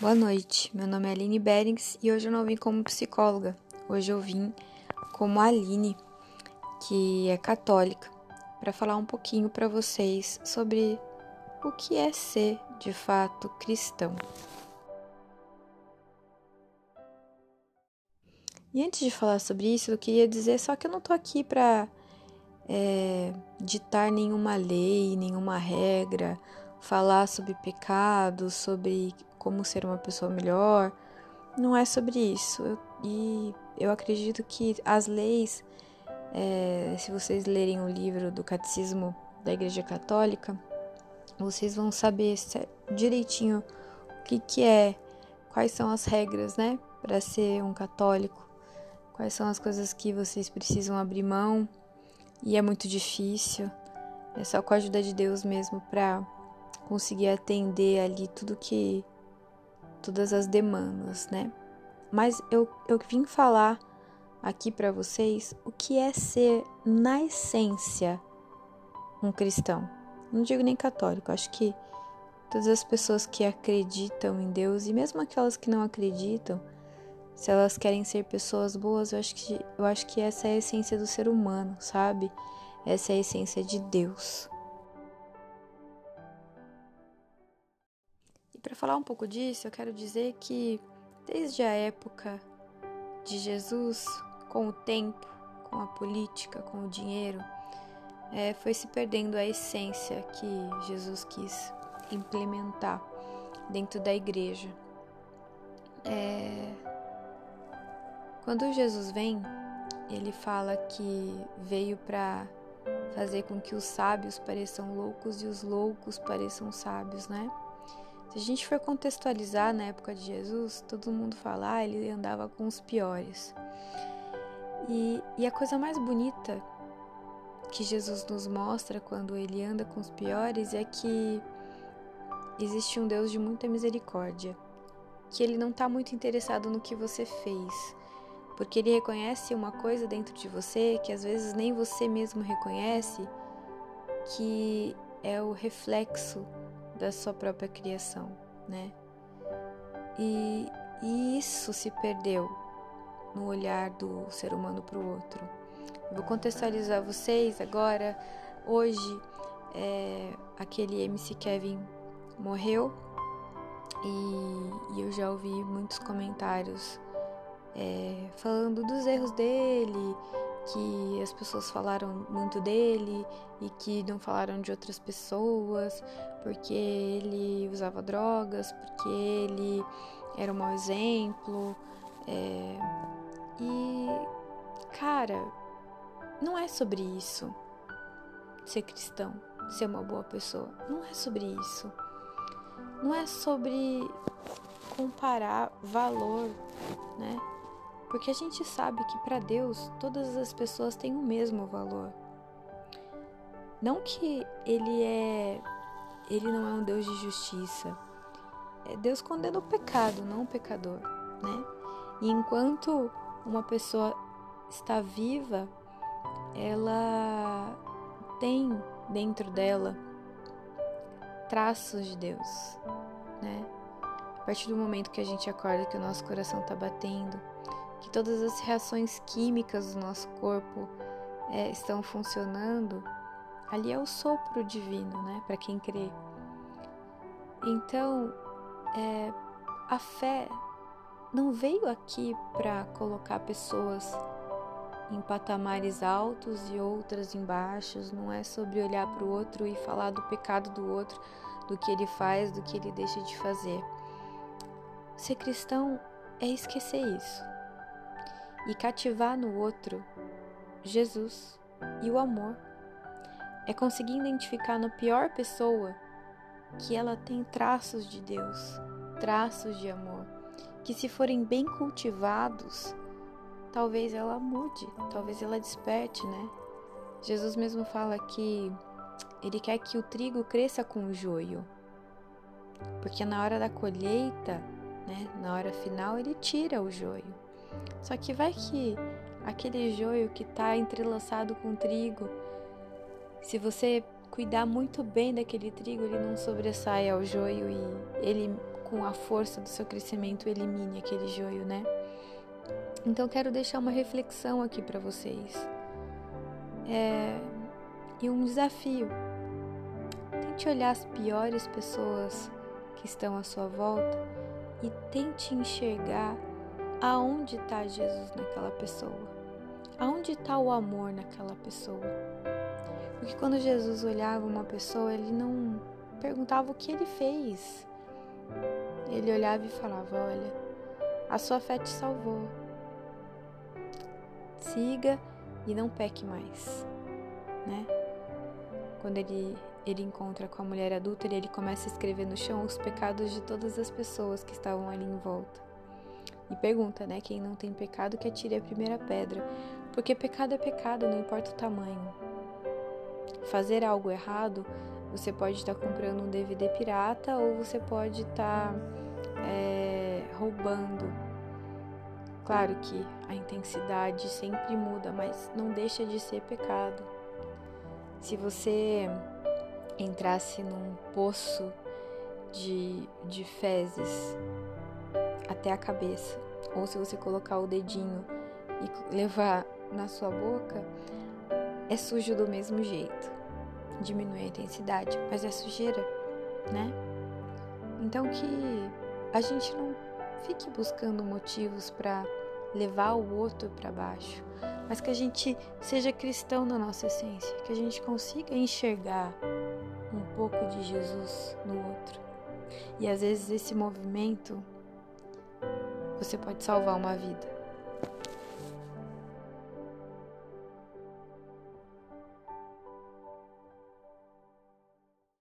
Boa noite, meu nome é Aline Berings e hoje eu não vim como psicóloga. Hoje eu vim como Aline, que é católica, para falar um pouquinho para vocês sobre o que é ser de fato cristão. E antes de falar sobre isso, eu queria dizer só que eu não tô aqui para é, ditar nenhuma lei, nenhuma regra, falar sobre pecados, sobre como ser uma pessoa melhor. Não é sobre isso. Eu, e eu acredito que as leis, é, se vocês lerem o livro do Catecismo da Igreja Católica, vocês vão saber direitinho o que, que é, quais são as regras, né, para ser um católico, quais são as coisas que vocês precisam abrir mão e é muito difícil. É só com a ajuda de Deus mesmo para conseguir atender ali tudo que todas as demandas, né? Mas eu, eu vim falar aqui para vocês o que é ser, na essência, um cristão. Não digo nem católico, acho que todas as pessoas que acreditam em Deus e mesmo aquelas que não acreditam, se elas querem ser pessoas boas, eu acho que, eu acho que essa é a essência do ser humano, sabe? Essa é a essência de Deus. Para falar um pouco disso, eu quero dizer que desde a época de Jesus, com o tempo, com a política, com o dinheiro, é, foi se perdendo a essência que Jesus quis implementar dentro da igreja. É, quando Jesus vem, ele fala que veio para fazer com que os sábios pareçam loucos e os loucos pareçam sábios, né? Se a gente for contextualizar na época de Jesus, todo mundo fala, ah, ele andava com os piores. E, e a coisa mais bonita que Jesus nos mostra quando ele anda com os piores é que existe um Deus de muita misericórdia, que ele não está muito interessado no que você fez, porque ele reconhece uma coisa dentro de você que às vezes nem você mesmo reconhece, que é o reflexo da sua própria criação, né? E, e isso se perdeu no olhar do ser humano para o outro. vou contextualizar vocês agora. Hoje, é, aquele MC Kevin morreu e, e eu já ouvi muitos comentários é, falando dos erros dele, que as pessoas falaram muito dele e que não falaram de outras pessoas, porque ele usava drogas, porque ele era um mau exemplo. É... E, cara, não é sobre isso ser cristão, ser uma boa pessoa. Não é sobre isso. Não é sobre comparar valor, né? Porque a gente sabe que para Deus todas as pessoas têm o mesmo valor. Não que ele é ele não é um Deus de justiça. É Deus condena o pecado, não o pecador, né? E enquanto uma pessoa está viva, ela tem dentro dela traços de Deus, né? A partir do momento que a gente acorda que o nosso coração está batendo, que todas as reações químicas do nosso corpo é, estão funcionando, ali é o sopro divino, né? Para quem crê. Então, é, a fé não veio aqui para colocar pessoas em patamares altos e outras em baixos, não é sobre olhar para o outro e falar do pecado do outro, do que ele faz, do que ele deixa de fazer. Ser cristão é esquecer isso e cativar no outro Jesus e o amor. É conseguir identificar na pior pessoa que ela tem traços de Deus, traços de amor, que se forem bem cultivados, talvez ela mude, talvez ela desperte, né? Jesus mesmo fala que ele quer que o trigo cresça com o joio, porque na hora da colheita, né, na hora final, ele tira o joio. Só que vai que aquele joio que está entrelaçado com trigo, se você cuidar muito bem daquele trigo, ele não sobressai ao joio e ele com a força do seu crescimento elimine aquele joio, né? Então quero deixar uma reflexão aqui para vocês. É, e um desafio. Tente olhar as piores pessoas que estão à sua volta e tente enxergar aonde está Jesus naquela pessoa. Aonde está o amor naquela pessoa? Porque quando Jesus olhava uma pessoa, ele não perguntava o que ele fez. Ele olhava e falava: Olha, a sua fé te salvou. Siga e não peque mais, né? Quando ele ele encontra com a mulher adulta, ele começa a escrever no chão os pecados de todas as pessoas que estavam ali em volta. E pergunta, né, quem não tem pecado que atire a primeira pedra, porque pecado é pecado, não importa o tamanho. Fazer algo errado, você pode estar comprando um DVD pirata ou você pode estar é, roubando. Claro que a intensidade sempre muda, mas não deixa de ser pecado. Se você entrasse num poço de, de fezes até a cabeça, ou se você colocar o dedinho e levar na sua boca, é sujo do mesmo jeito. Diminui a intensidade, mas é sujeira, né? Então que a gente não fique buscando motivos para levar o outro para baixo, mas que a gente seja cristão na nossa essência, que a gente consiga enxergar um pouco de Jesus no outro. E às vezes esse movimento você pode salvar uma vida.